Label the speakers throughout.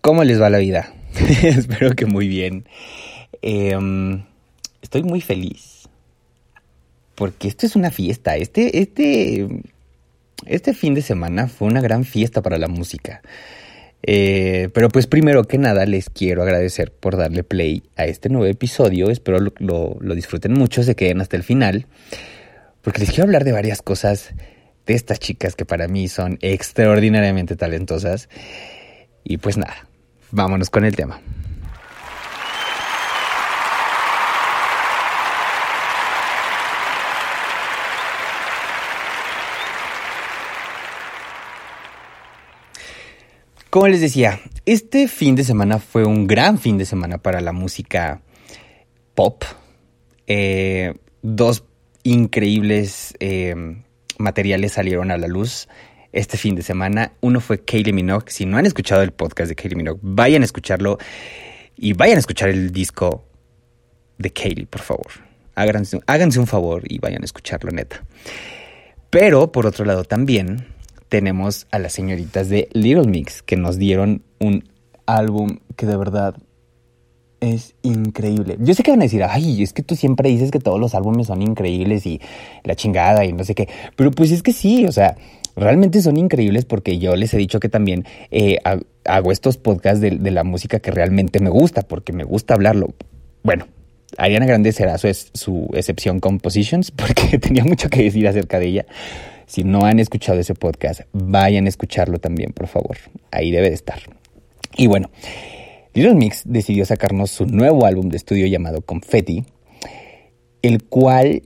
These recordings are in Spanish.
Speaker 1: ¿Cómo les va la vida? Espero que muy bien. Em, estoy muy feliz. Porque esto es una fiesta. Este, este, este fin de semana fue una gran fiesta para la música. Eh, pero pues primero que nada les quiero agradecer por darle play a este nuevo episodio. Espero lo, lo disfruten mucho, se queden hasta el final. Porque les quiero hablar de varias cosas de estas chicas que para mí son extraordinariamente talentosas. Y pues nada, vámonos con el tema. Como les decía, este fin de semana fue un gran fin de semana para la música pop. Eh, dos increíbles eh, materiales salieron a la luz este fin de semana. Uno fue Kaylee Minogue. Si no han escuchado el podcast de Kaylee Minogue, vayan a escucharlo y vayan a escuchar el disco de Kaylee, por favor. Háganse un favor y vayan a escucharlo, neta. Pero, por otro lado, también tenemos a las señoritas de Little Mix que nos dieron un álbum que de verdad es increíble. Yo sé que van a decir, ay, es que tú siempre dices que todos los álbumes son increíbles y la chingada y no sé qué. Pero pues es que sí, o sea, realmente son increíbles porque yo les he dicho que también eh, hago estos podcasts de, la música que realmente me gusta, porque me gusta hablarlo. Bueno, Ariana Grande será su, su excepción con Positions, porque tenía mucho que decir acerca de ella. Si no han escuchado ese podcast, vayan a escucharlo también, por favor. Ahí debe de estar. Y bueno, Little Mix decidió sacarnos su nuevo álbum de estudio llamado Confetti, el cual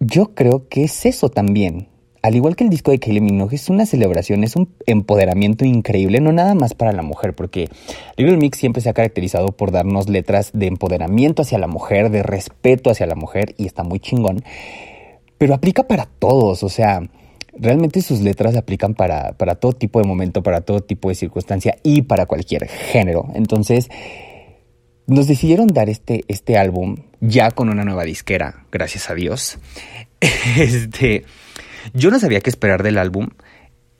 Speaker 1: yo creo que es eso también al igual que el disco de Kylie Minogue, es una celebración, es un empoderamiento increíble, no nada más para la mujer, porque Little Mix siempre se ha caracterizado por darnos letras de empoderamiento hacia la mujer, de respeto hacia la mujer, y está muy chingón, pero aplica para todos, o sea, realmente sus letras aplican para, para todo tipo de momento, para todo tipo de circunstancia y para cualquier género. Entonces, nos decidieron dar este, este álbum ya con una nueva disquera, gracias a Dios. Este yo no sabía qué esperar del álbum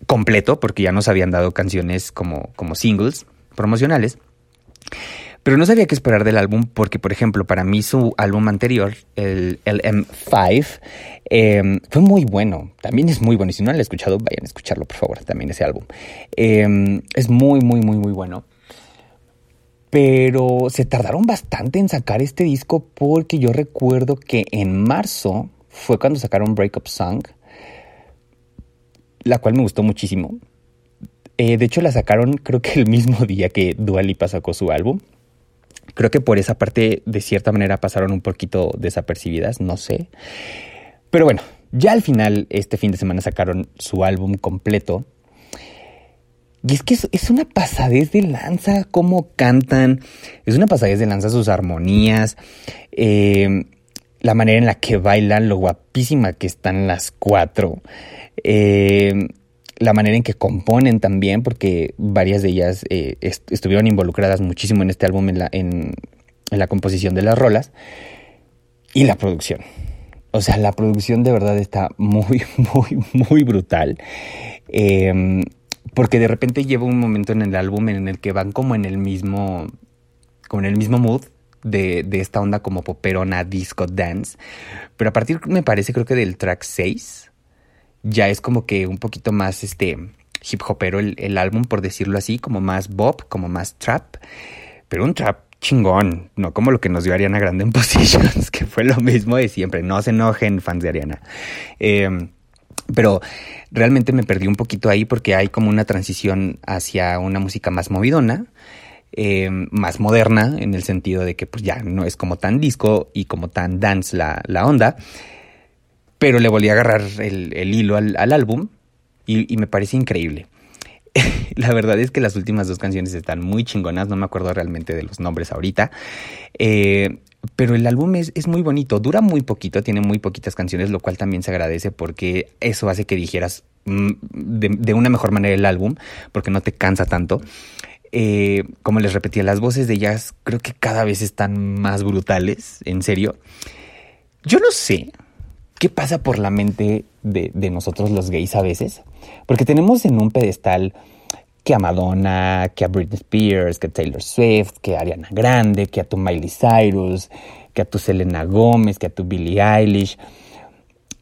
Speaker 1: completo, porque ya nos habían dado canciones como, como singles promocionales. Pero no sabía qué esperar del álbum porque, por ejemplo, para mí su álbum anterior, el, M5, em, fue muy bueno. También es muy bueno. Y si no lo han escuchado, vayan a escucharlo, por favor, también ese álbum. Em, es muy, muy, muy, muy bueno. Pero se tardaron bastante en sacar este disco porque yo recuerdo que en marzo fue cuando sacaron Breakup Song la cual me gustó muchísimo. Eh, de hecho, la sacaron creo que el mismo día que Dua Lipa sacó su álbum. Creo que por esa parte, de cierta manera, pasaron un poquito desapercibidas, no sé. Pero bueno, ya al final, este fin de semana sacaron su álbum completo. Y es que es, una pasadez de lanza cómo cantan, es una pasadez de lanza sus armonías, eh, la manera en la que bailan, lo guapísima que están las cuatro. Eh, la manera en que componen también, porque varias de ellas eh, estuvieron involucradas muchísimo en este álbum, en la, en, la composición de las rolas, y la producción. O sea, la producción de verdad está muy, muy, muy brutal. Em, porque de repente lleva un momento en el álbum en el que van como en el mismo, como en el mismo mood de, de, esta onda como poperona, disco, dance. Pero a partir, me parece, creo que del track 6, ya es como que un poquito más este hip hopero el, el álbum, por decirlo así, como más bop, como más trap. Pero un trap chingón, no como lo que nos dio Ariana Grande en Positions, que fue lo mismo de siempre. No se enojen, fans de Ariana. Eh, pero realmente me perdí un poquito ahí porque hay como una transición hacia una música más movidona, eh, más moderna, en el sentido de que pues ya no es como tan disco y como tan dance la, la onda, pero le volví a agarrar el, el hilo al, al álbum y, y, me parece increíble. la verdad es que las últimas dos canciones están muy chingonas, no me acuerdo realmente de los nombres ahorita. Eh, pero el álbum es, es, muy bonito, dura muy poquito, tiene muy poquitas canciones, lo cual también se agradece porque eso hace que dijeras mm, de, de una mejor manera el álbum, porque no te cansa tanto. Eh, como les repetía, las voces de ellas creo que cada vez están más brutales, en serio. Yo no sé qué pasa por la mente de, de nosotros los gays a veces, porque tenemos en un pedestal que a Madonna, que a Britney Spears, que a Taylor Swift, que a Ariana Grande, que a tu Miley Cyrus, que a tu Selena Gómez, que a tu Billie Eilish.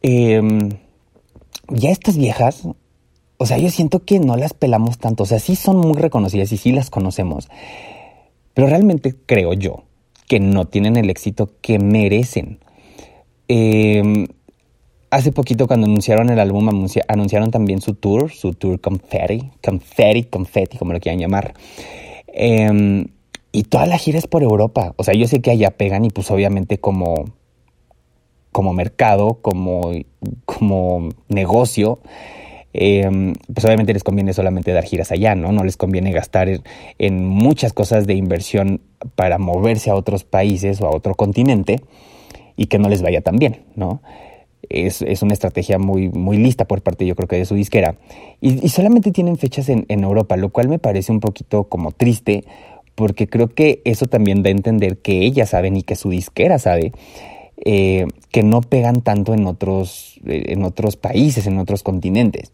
Speaker 1: Eh, ya estas viejas, o sea, yo siento que no las pelamos tanto, o sea, sí son muy reconocidas y sí las conocemos, pero realmente creo yo que no tienen el éxito que merecen. Eh, Hace poquito cuando anunciaron el álbum anunciaron también su tour, su tour Confetti, Confetti, Confetti, como lo quieran llamar. Eh, y toda la gira es por Europa. O sea, yo sé que allá pegan y pues obviamente como, como mercado, como, como negocio, eh, pues obviamente les conviene solamente dar giras allá, ¿no? No les conviene gastar en, muchas cosas de inversión para moverse a otros países o a otro continente y que no les vaya tan bien, ¿no? es, es, una estrategia muy, muy lista por parte, yo creo que de su disquera. Y, y solamente tienen fechas en, en, Europa, lo cual me parece un poquito como triste, porque creo que eso también da a entender que ellas saben y que su disquera sabe eh, que no pegan tanto en otros, en otros países, en otros continentes.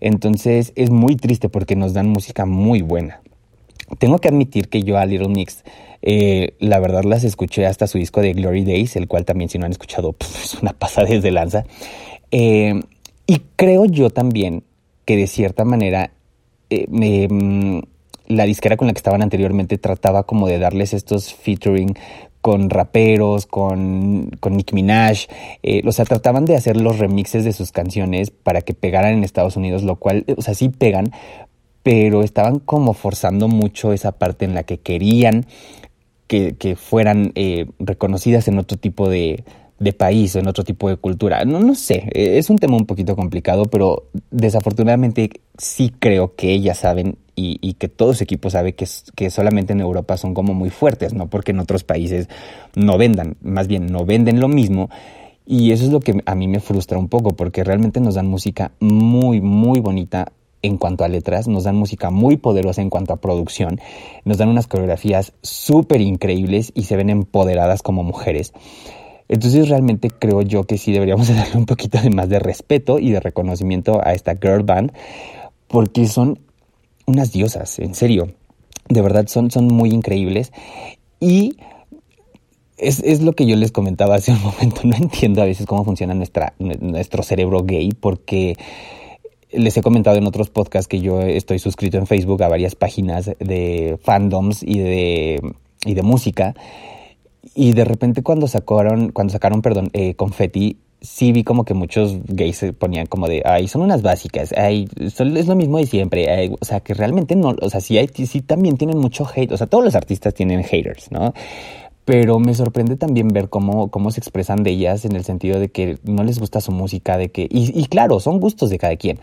Speaker 1: Entonces es muy triste porque nos dan música muy buena. Tengo que admitir que yo a Little Mix, eh, la verdad las escuché hasta su disco de Glory Days, el cual también si no han escuchado, es una pasada desde lanza. Eh, y creo yo también que de cierta manera eh, mm, la disquera con la que estaban anteriormente trataba como de darles estos featuring con raperos, con, con Nicki Minaj, eh, o sea, trataban de hacer los remixes de sus canciones para que pegaran en Estados Unidos, lo cual, o sea, sí pegan, pero estaban como forzando mucho esa parte en la que querían que, que fueran eh, reconocidas en otro tipo de, de, país o en otro tipo de cultura. No, no sé, e, es un tema un poquito complicado, pero desafortunadamente sí creo que ellas saben y, y que todo su equipo sabe que, que solamente en Europa son como muy fuertes, no porque en otros países no vendan, más bien no venden lo mismo. Y eso es lo que a mí me frustra un poco, porque realmente nos dan música muy, muy bonita, en cuanto a letras, nos dan música muy poderosa en cuanto a producción, nos dan unas coreografías súper increíbles y se ven empoderadas como mujeres. Entonces realmente creo yo que sí deberíamos darle un poquito de más de respeto y de reconocimiento a esta girl band, porque son unas diosas, en serio. De verdad son, son muy increíbles. Y es, es, lo que yo les comentaba hace un momento. No entiendo a veces cómo funciona nuestra, nuestro cerebro gay, porque les he comentado en otros podcasts que yo estoy suscrito en Facebook a varias páginas de fandoms y de, y de música. Y de repente cuando sacaron, cuando sacaron, perdón, eh, Confetti, sí vi como que muchos gays se ponían como de, ay, son unas básicas, ay, son, es lo mismo de siempre, ay, o sea, que realmente no, o sea, sí, hay, sí también tienen mucho hate, o sea, todos los artistas tienen haters, ¿no? Pero me sorprende también ver cómo, cómo se expresan de ellas en el sentido de que no les gusta su música, de que, y, y claro, son gustos de cada quien,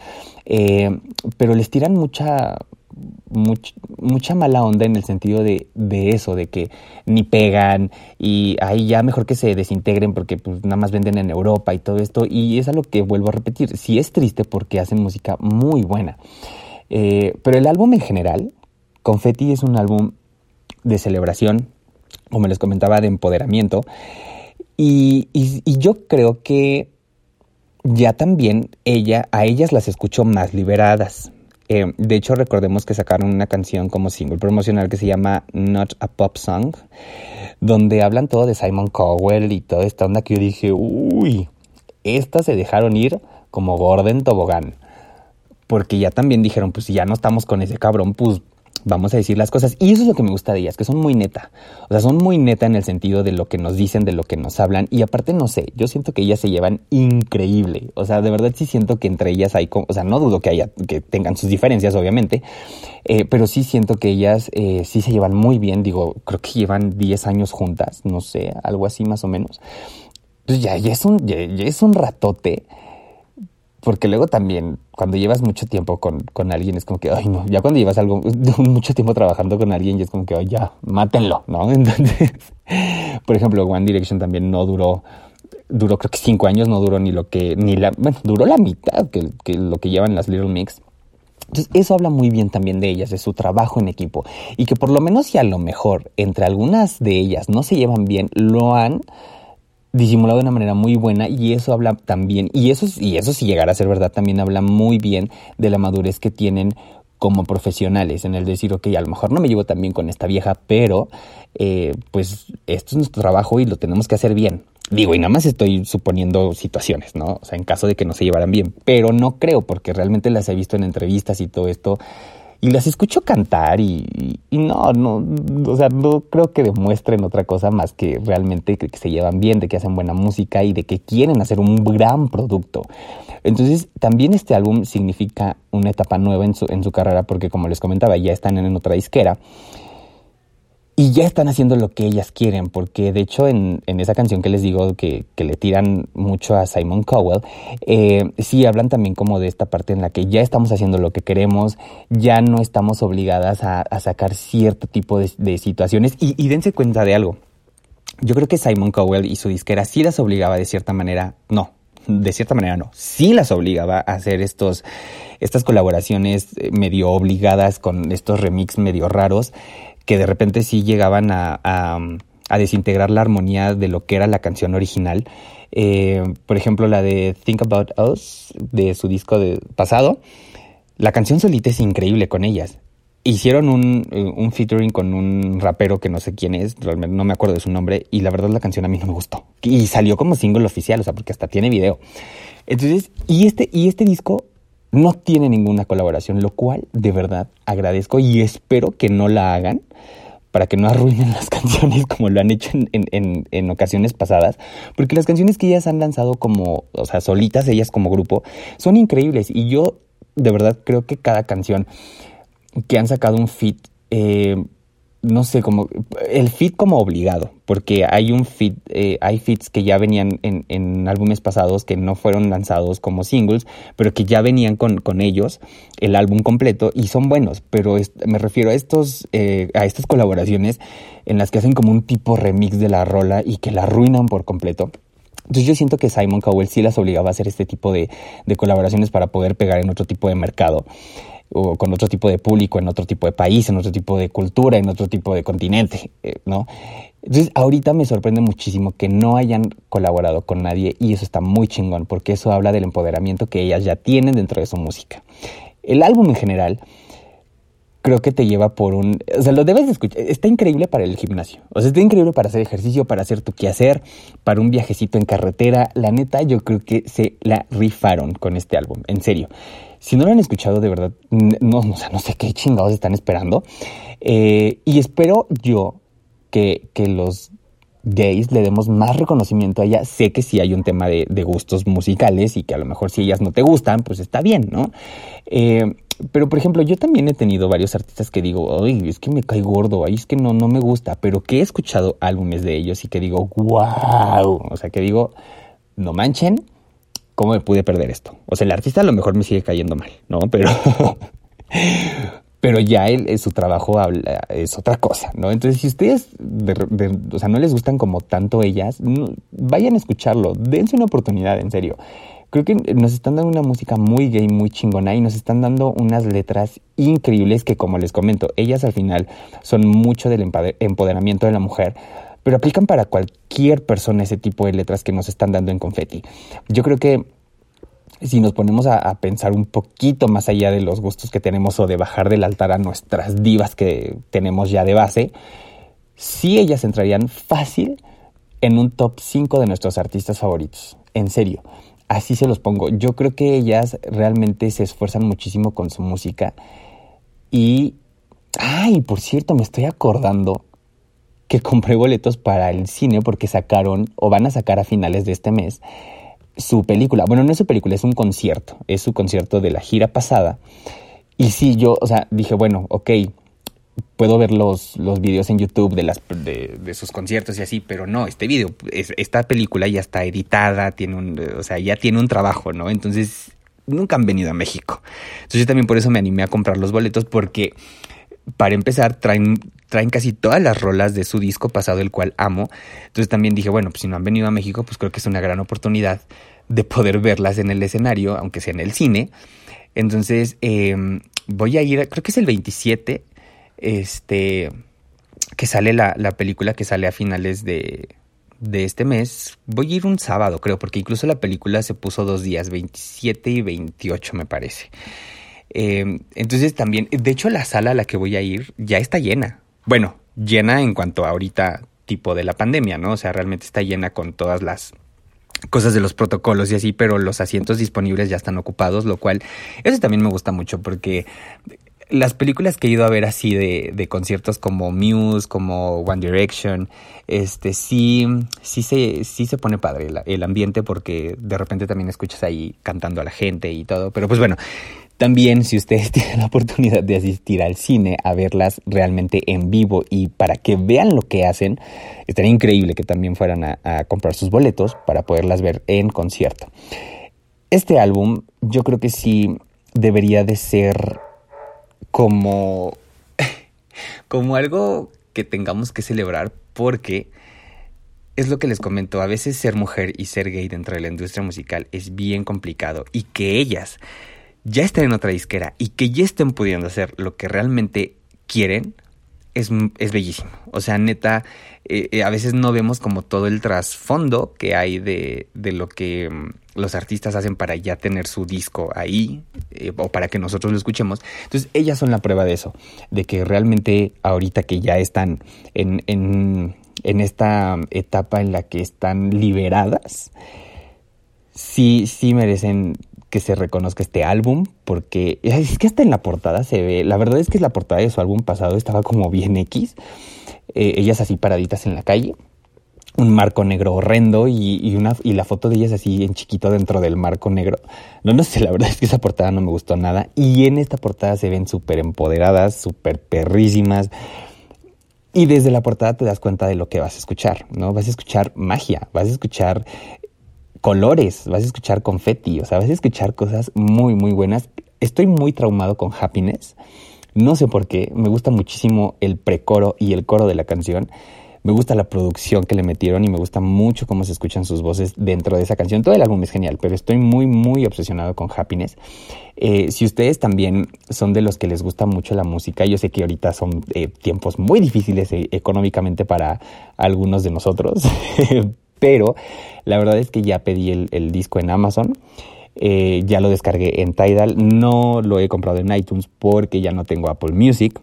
Speaker 1: eh, pero les tiran mucha, much, mucha mala onda en el sentido de, de eso, de que ni pegan y ahí ya mejor que se desintegren porque pues nada más venden en Europa y todo esto. Y es a lo que vuelvo a repetir, sí es triste porque hacen música muy buena. Eh, pero el álbum en general, Confetti es un álbum de celebración, como les comentaba, de empoderamiento. Y, y yo creo que ya también ella, a ellas las escucho más liberadas. Eh, de hecho, recordemos que sacaron una canción como single promocional que se llama Not a Pop Song, donde hablan todo de Simon Cowell y toda esta onda que yo dije, uy, estas se dejaron ir como Gordon Tobogán. Porque ya también dijeron, pues si ya no estamos con ese cabrón, pues vamos a decir las cosas. Y eso es lo que me gusta de ellas, que son muy neta. O sea, son muy neta en el sentido de lo que nos dicen, de lo que nos hablan. Y aparte, no sé, yo siento que ellas se llevan increíble. O sea, de verdad sí siento que entre ellas hay, o sea, no dudo que haya, que tengan sus diferencias, obviamente. Eh, pero sí siento que ellas eh, sí se llevan muy bien. Digo, creo que llevan 10 años juntas, no sé, algo así más o menos. Pues ya, ya es un, ya es un ratote porque luego también, cuando llevas mucho tiempo con, con, alguien, es como que, ay, no, ya cuando llevas algo, mucho tiempo trabajando con alguien, ya es como que, ay, ya, mátenlo, ¿no? Entonces, por ejemplo, One Direction también no duró, duró creo que cinco años, no duró ni lo que, ni la, bueno, duró la mitad que, que lo que llevan las Little Mix. Entonces, eso habla muy bien también de ellas, de su trabajo en equipo. Y que por lo menos si a lo mejor entre algunas de ellas no se llevan bien, lo han disimulado de una manera muy buena y eso habla también, y eso, y eso si llegara a ser verdad, también habla muy bien de la madurez que tienen como profesionales, en el decir, ok, a lo mejor no me llevo tan bien con esta vieja, pero eh, pues esto es nuestro trabajo y lo tenemos que hacer bien. Digo, y nada más estoy suponiendo situaciones, ¿no? O sea, en caso de que no se llevaran bien, pero no creo, porque realmente las he visto en entrevistas y todo esto, y las escucho cantar y, no, no, o sea, no creo que demuestren otra cosa más que realmente que, se llevan bien, de que hacen buena música y de que quieren hacer un gran producto. Entonces, también este álbum significa una etapa nueva en su, en su carrera porque, como les comentaba, ya están en otra disquera y ya están haciendo lo que ellas quieren, porque de hecho en, en esa canción que les digo que, que, le tiran mucho a Simon Cowell, eh, sí hablan también como de esta parte en la que ya estamos haciendo lo que queremos, ya no estamos obligadas a, a sacar cierto tipo de, de situaciones y, y, dense cuenta de algo. Yo creo que Simon Cowell y su disquera sí las obligaba de cierta manera, no, de cierta manera no, sí las obligaba a hacer estos, estas colaboraciones eh, medio obligadas con estos remix medio raros que de repente sí llegaban a, a, desintegrar la armonía de lo que era la canción original. Eh, por ejemplo, la de Think About Us, de su disco de pasado, la canción solita es increíble con ellas. Hicieron un, un, featuring con un rapero que no sé quién es, realmente no me acuerdo de su nombre, y la verdad la canción a mí no me gustó. Y salió como single oficial, o sea, porque hasta tiene video. Entonces, y este, y este disco no tiene ninguna colaboración, lo cual de verdad agradezco y espero que no la hagan para que no arruinen las canciones como lo han hecho en, en, en, ocasiones pasadas, porque las canciones que ellas han lanzado como, o sea, solitas, ellas como grupo, son increíbles y yo de verdad creo que cada canción que han sacado un fit no sé, como el fit como obligado, porque hay un fit, eh, hay fits que ya venían en, en, álbumes pasados que no fueron lanzados como singles, pero que ya venían con, con ellos el álbum completo y son buenos, pero me refiero a estos, eh, a estas colaboraciones en las que hacen como un tipo remix de la rola y que la arruinan por completo. Entonces yo siento que Simon Cowell sí las obligaba a hacer este tipo de, de colaboraciones para poder pegar en otro tipo de mercado o con otro tipo de público, en otro tipo de país, en otro tipo de cultura, en otro tipo de continente, eh, ¿no? Entonces, ahorita me sorprende muchísimo que no hayan colaborado con nadie y eso está muy chingón porque eso habla del empoderamiento que ellas ya tienen dentro de su música. El álbum en general creo que te lleva por un... O sea, lo debes de escuchar. Está increíble para el gimnasio. O sea, está increíble para hacer ejercicio, para hacer tu quehacer, para un viajecito en carretera. La neta, yo creo que se la rifaron con este álbum. En serio. Si no lo han escuchado, de verdad, no, o sea, no sé qué chingados están esperando. Eh, y espero yo que, que, los gays le demos más reconocimiento a ella. Sé que sí hay un tema de, de, gustos musicales y que a lo mejor si ellas no te gustan, pues está bien, ¿no? Eh, pero por ejemplo, yo también he tenido varios artistas que digo, ay, es que me cae gordo, ay, es que no, no me gusta, pero que he escuchado álbumes de ellos y que digo, wow, o sea, que digo, no manchen, ¿cómo me pude perder esto? O sea, el artista a lo mejor me sigue cayendo mal, ¿no? Pero, pero ya él, su trabajo es otra cosa, ¿no? Entonces, si ustedes, o sea, no les gustan como tanto ellas, vayan a escucharlo, dense una oportunidad, en serio. Creo que nos están dando una música muy gay, muy chingona y nos están dando unas letras increíbles que, como les comento, ellas al final son mucho del empoderamiento de la mujer, pero aplican para cualquier persona ese tipo de letras que nos están dando en confetti. Yo creo que si nos ponemos a, pensar un poquito más allá de los gustos que tenemos o de bajar del altar a nuestras divas que tenemos ya de base, sí ellas entrarían fácil en un top 5 de nuestros artistas favoritos. En serio así se los pongo. Yo creo que ellas realmente se esfuerzan muchísimo con su música. Y, ay, por cierto, me estoy acordando que compré boletos para el cine porque sacaron o van a sacar a finales de este mes su película. Bueno, no es su película, es un concierto. Es su concierto de la gira pasada. Y sí, yo, o sea, dije, bueno, ok, puedo ver los, los videos en YouTube de, las, de, sus conciertos y así, pero no, este video, esta película ya está editada, tiene un, o sea, ya tiene un trabajo, ¿no? Entonces, nunca han venido a México. Entonces yo también por eso me animé a comprar los boletos porque, para empezar, traen, traen casi todas las rolas de su disco pasado, el cual amo. Entonces también dije, bueno, pues si no han venido a México, pues creo que es una gran oportunidad de poder verlas en el escenario, aunque sea en el cine. Entonces, em, voy a ir, creo que es el 27 este, que sale la, la película que sale a finales de, de este mes. Voy a ir un sábado, creo, porque incluso la película se puso dos días, 27 y 28 me parece. Em, entonces también, de hecho la sala a la que voy a ir ya está llena. Bueno, llena en cuanto a ahorita tipo de la pandemia, ¿no? O sea, realmente está llena con todas las cosas de los protocolos y así, pero los asientos disponibles ya están ocupados, lo cual eso también me gusta mucho porque las películas que he ido a ver así de, de, conciertos como Muse, como One Direction, este sí, sí se, sí se pone padre el, ambiente porque de repente también escuchas ahí cantando a la gente y todo. Pero pues bueno, también si ustedes tienen la oportunidad de asistir al cine a verlas realmente en vivo y para que vean lo que hacen, estaría increíble que también fueran a comprar sus boletos para poderlas ver en concierto. Este álbum yo creo que sí debería de ser como, como algo que tengamos que celebrar porque es lo que les comento, a veces ser mujer y ser gay dentro de la industria musical es bien complicado y que ellas ya estén en otra disquera y que ya estén pudiendo hacer lo que realmente quieren, es, es bellísimo. O sea, neta, eh, eh, a veces no vemos como todo el trasfondo que hay de, de lo que mm, los artistas hacen para ya tener su disco ahí eh, o para que nosotros lo escuchemos. Entonces, ellas son la prueba de eso, de que realmente ahorita que ya están en, en, en esta etapa en la que están liberadas, sí, sí merecen que se reconozca este álbum, porque es que hasta en la portada se ve, la verdad es que la portada de su álbum pasado estaba como bien X, eh, ellas así paraditas en la calle, un marco negro horrendo y, una, y la foto de ellas así en chiquito dentro del marco negro. No, no sé, la verdad es que esa portada no me gustó nada. Y en esta portada se ven súper empoderadas, súper perrísimas. Y desde la portada te das cuenta de lo que vas a escuchar, ¿no? Vas a escuchar magia, vas a escuchar colores, vas a escuchar confetti, o sea, vas a escuchar cosas muy, muy buenas. Estoy muy traumado con Happiness. No sé por qué, me gusta muchísimo el precoro y el coro de la canción. Me gusta la producción que le metieron y me gusta mucho cómo se escuchan sus voces dentro de esa canción. Todo el álbum es genial, pero estoy muy, muy obsesionado con Happiness. Eh, si ustedes también son de los que les gusta mucho la música, yo sé que ahorita son eh, tiempos muy difíciles eh, económicamente para algunos de nosotros, pero la verdad es que ya pedí el, disco en Amazon. ya lo descargué en Tidal. No lo he comprado en iTunes porque ya no tengo Apple Music.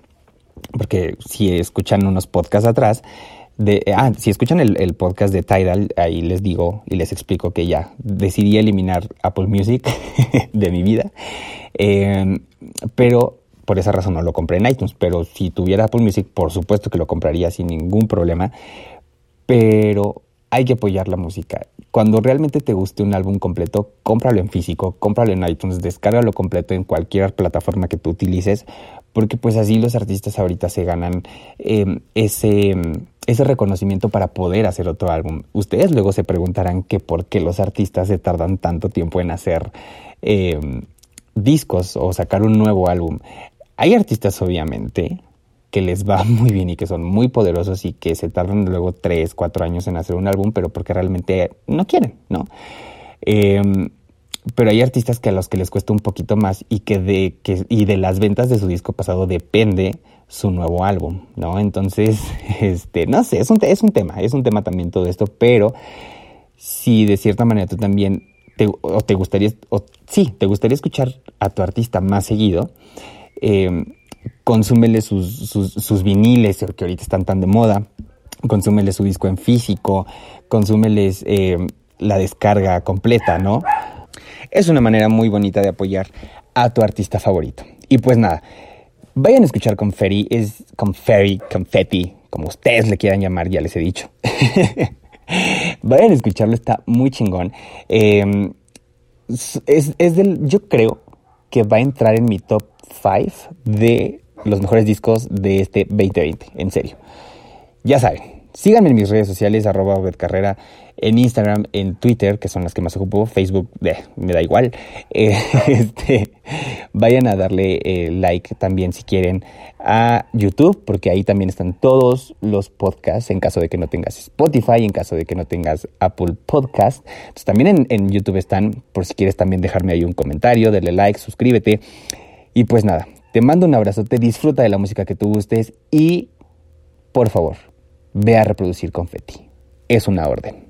Speaker 1: Porque si escuchan unos podcasts atrás, ah, si escuchan el, podcast de Tidal, ahí les digo y les explico que ya decidí eliminar Apple Music de mi vida. Em, pero por esa razón no lo compré en iTunes. Pero si tuviera Apple Music, por supuesto que lo compraría sin ningún problema. Pero hay que apoyar la música. Cuando realmente te guste un álbum completo, cómpralo en físico, cómpralo en iTunes, descárgalo completo en cualquier plataforma que tú utilices, porque pues así los artistas ahorita se ganan em, ese, ese reconocimiento para poder hacer otro álbum. Ustedes luego se preguntarán que por qué los artistas se tardan tanto tiempo en hacer em, discos o sacar un nuevo álbum. Hay artistas, obviamente, que les va muy bien y que son muy poderosos y que se tardan luego 3, 4 años en hacer un álbum, pero porque realmente no quieren, ¿no? Em, pero hay artistas que a los que les cuesta un poquito más y que de, que, y de las ventas de su disco pasado depende su nuevo álbum, ¿no? Entonces, este, no sé, es un, es un tema, es un tema también todo esto, pero si de cierta manera tú también te, o te gustaría, o sí, te gustaría escuchar a tu artista más seguido, eh, consúmele sus, sus, viniles, que ahorita están tan de moda, consúmele su disco en físico, consúmeles eh, la descarga completa, ¿no? Es una manera muy bonita de apoyar a tu artista favorito. Y pues nada, vayan a escuchar Confetti, es Confetti, Confetti, como ustedes le quieran llamar, ya les he dicho. vayan a escucharlo, está muy chingón. Em, es, es del, yo creo que va a entrar en mi top 5 de los mejores discos de este 2020, en serio. Ya saben, síganme en mis redes sociales, arroba Carrera, en Instagram, en Twitter, que son las que más ocupo, Facebook, me da igual. Eh, este, vayan a darle eh, like también si quieren a YouTube, porque ahí también están todos los podcasts, en caso de que no tengas Spotify, en caso de que no tengas Apple Podcast. Entonces también en, en YouTube están, por si quieres también dejarme ahí un comentario, darle like, suscríbete. Y pues nada, te mando un abrazo, te disfruta de la música que tú gustes y, por favor, ve a reproducir confeti. Es una orden.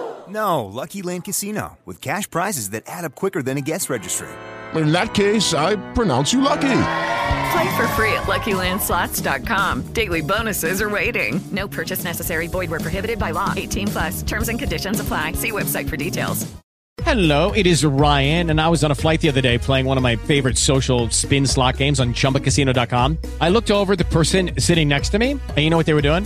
Speaker 2: No, Lucky Land Casino, with cash prizes that add up quicker than a guest registry.
Speaker 3: In that case, I pronounce you lucky.
Speaker 4: Play for free at LuckyLandSlots.com. Daily bonuses are waiting. No purchase necessary. Void where prohibited by law. 18 plus. Terms and conditions apply. See website for details.
Speaker 5: Hello, it is Ryan, and I was on a flight the other day playing one of my favorite social spin slot games on ChumbaCasino.com. I looked over the person sitting next to me, and you know what they were doing?